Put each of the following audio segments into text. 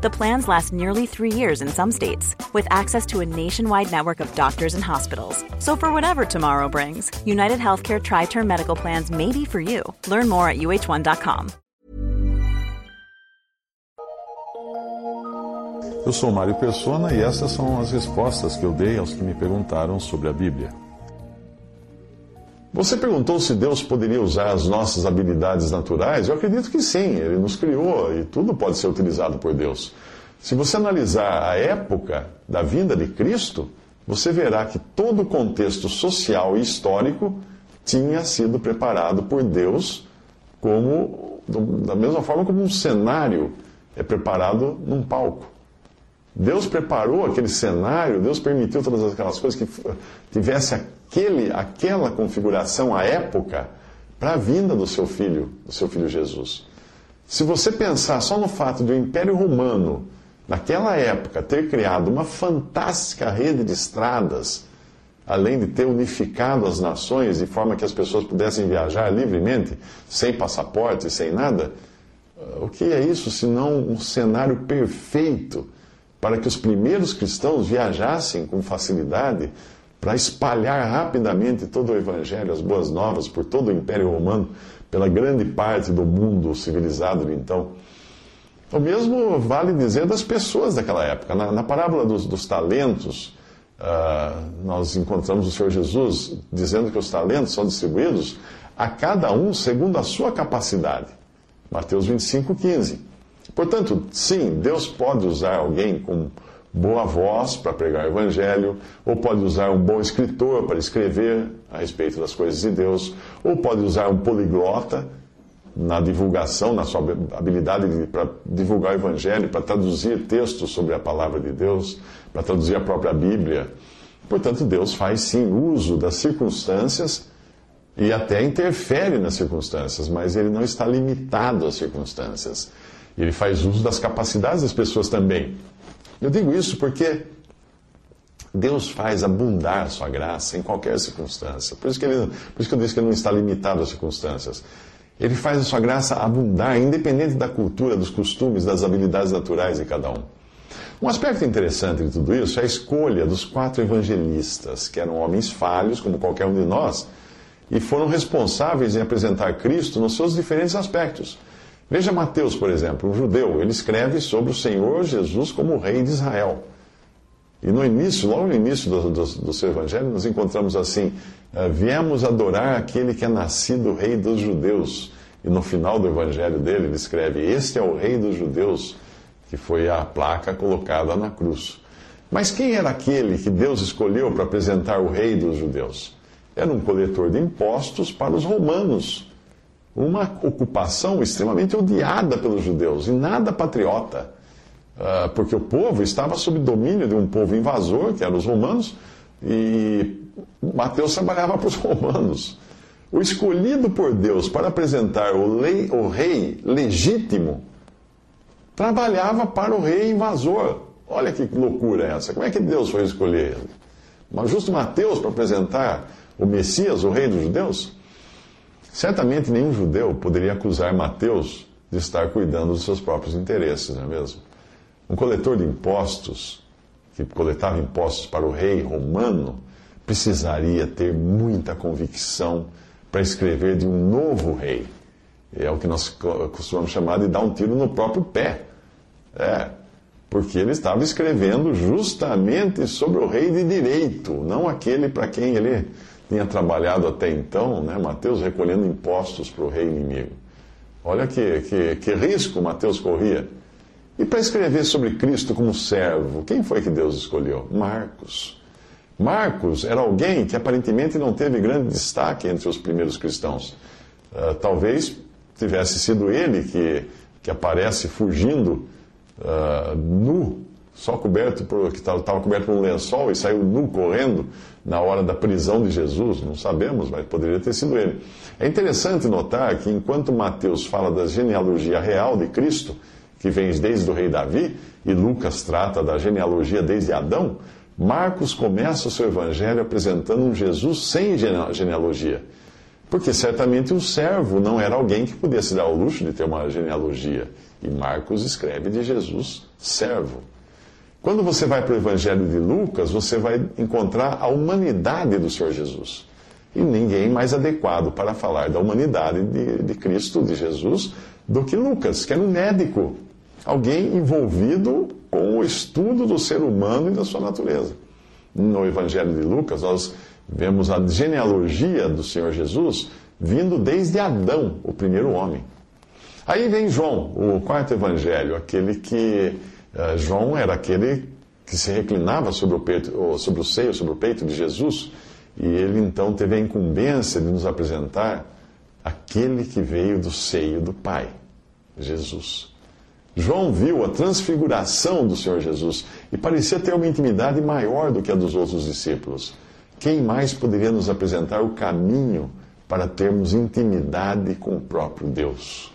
The plans last nearly three years in some states, with access to a nationwide network of doctors and hospitals. So, for whatever tomorrow brings, United Healthcare Tri Term Medical Plans may be for you. Learn more at uh1.com. Eu sou Mário Persona e essas são as respostas que eu dei aos que me perguntaram sobre a Bíblia. Você perguntou se Deus poderia usar as nossas habilidades naturais? Eu acredito que sim, Ele nos criou e tudo pode ser utilizado por Deus. Se você analisar a época da vinda de Cristo, você verá que todo o contexto social e histórico tinha sido preparado por Deus como da mesma forma como um cenário é preparado num palco. Deus preparou aquele cenário, Deus permitiu todas aquelas coisas que tivesse aquele, aquela configuração à época para a vinda do seu filho, do seu filho Jesus. Se você pensar só no fato de o Império Romano, naquela época, ter criado uma fantástica rede de estradas, além de ter unificado as nações de forma que as pessoas pudessem viajar livremente, sem passaporte, sem nada, o que é isso senão um cenário perfeito para que os primeiros cristãos viajassem com facilidade para espalhar rapidamente todo o Evangelho, as boas novas, por todo o Império Romano, pela grande parte do mundo civilizado de então. O mesmo vale dizer das pessoas daquela época. Na, na parábola dos, dos talentos, uh, nós encontramos o Senhor Jesus dizendo que os talentos são distribuídos a cada um segundo a sua capacidade. Mateus 25, 15. Portanto, sim, Deus pode usar alguém com boa voz para pregar o Evangelho, ou pode usar um bom escritor para escrever a respeito das coisas de Deus, ou pode usar um poliglota na divulgação, na sua habilidade para divulgar o Evangelho, para traduzir textos sobre a palavra de Deus, para traduzir a própria Bíblia. Portanto, Deus faz sim uso das circunstâncias e até interfere nas circunstâncias, mas ele não está limitado às circunstâncias. Ele faz uso das capacidades das pessoas também. Eu digo isso porque Deus faz abundar sua graça em qualquer circunstância. Por isso, que ele, por isso que eu disse que ele não está limitado às circunstâncias. Ele faz a sua graça abundar, independente da cultura, dos costumes, das habilidades naturais de cada um. Um aspecto interessante de tudo isso é a escolha dos quatro evangelistas, que eram homens falhos, como qualquer um de nós, e foram responsáveis em apresentar Cristo nos seus diferentes aspectos. Veja Mateus, por exemplo, um judeu, ele escreve sobre o Senhor Jesus como o rei de Israel. E no início, logo no início do, do, do seu evangelho, nós encontramos assim: eh, viemos adorar aquele que é nascido rei dos judeus. E no final do evangelho dele, ele escreve: Este é o rei dos judeus, que foi a placa colocada na cruz. Mas quem era aquele que Deus escolheu para apresentar o rei dos judeus? Era um coletor de impostos para os romanos uma ocupação extremamente odiada pelos judeus e nada patriota, ah, porque o povo estava sob domínio de um povo invasor, que eram os romanos, e Mateus trabalhava para os romanos. O escolhido por Deus para apresentar o, lei, o rei legítimo trabalhava para o rei invasor. Olha que loucura é essa. Como é que Deus foi escolher ele? Justo Mateus para apresentar o Messias, o rei dos judeus? Certamente nenhum judeu poderia acusar Mateus de estar cuidando dos seus próprios interesses, não é mesmo? Um coletor de impostos, que coletava impostos para o rei romano, precisaria ter muita convicção para escrever de um novo rei. É o que nós costumamos chamar de dar um tiro no próprio pé. É, porque ele estava escrevendo justamente sobre o rei de direito, não aquele para quem ele tinha trabalhado até então, né, Mateus recolhendo impostos para o rei inimigo. Olha que, que, que risco Mateus corria. E para escrever sobre Cristo como servo, quem foi que Deus escolheu? Marcos. Marcos era alguém que aparentemente não teve grande destaque entre os primeiros cristãos. Uh, talvez tivesse sido ele que, que aparece fugindo uh, nu só coberto por, que estava coberto por um lençol e saiu nu correndo na hora da prisão de Jesus? Não sabemos, mas poderia ter sido ele. É interessante notar que enquanto Mateus fala da genealogia real de Cristo, que vem desde o rei Davi, e Lucas trata da genealogia desde Adão, Marcos começa o seu evangelho apresentando um Jesus sem genealogia. Porque certamente um servo não era alguém que pudesse dar o luxo de ter uma genealogia. E Marcos escreve de Jesus servo. Quando você vai para o Evangelho de Lucas, você vai encontrar a humanidade do Senhor Jesus. E ninguém mais adequado para falar da humanidade de, de Cristo, de Jesus, do que Lucas, que era um médico. Alguém envolvido com o estudo do ser humano e da sua natureza. No Evangelho de Lucas, nós vemos a genealogia do Senhor Jesus vindo desde Adão, o primeiro homem. Aí vem João, o quarto evangelho, aquele que João era aquele que se reclinava sobre o, peito, sobre o seio, sobre o peito de Jesus, e ele então teve a incumbência de nos apresentar aquele que veio do seio do Pai, Jesus. João viu a transfiguração do Senhor Jesus e parecia ter uma intimidade maior do que a dos outros discípulos. Quem mais poderia nos apresentar o caminho para termos intimidade com o próprio Deus?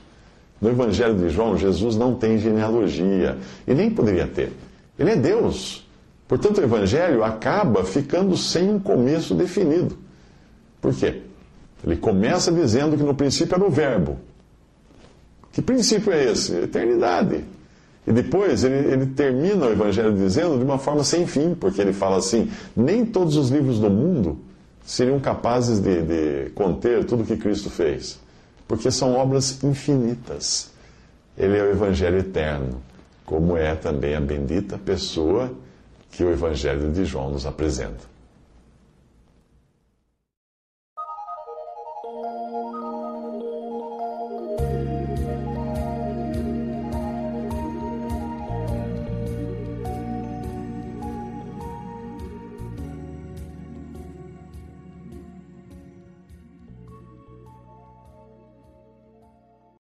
No Evangelho de João, Jesus não tem genealogia e nem poderia ter. Ele é Deus. Portanto, o Evangelho acaba ficando sem um começo definido. Por quê? Ele começa dizendo que no princípio era o Verbo. Que princípio é esse? Eternidade. E depois ele, ele, termina o Evangelho dizendo de uma forma sem fim, porque ele fala assim: nem todos os livros do mundo seriam capazes de, de conter tudo o que Cristo fez porque são obras infinitas. Ele é o Evangelho eterno, como é também a bendita pessoa que o Evangelho de João nos apresenta.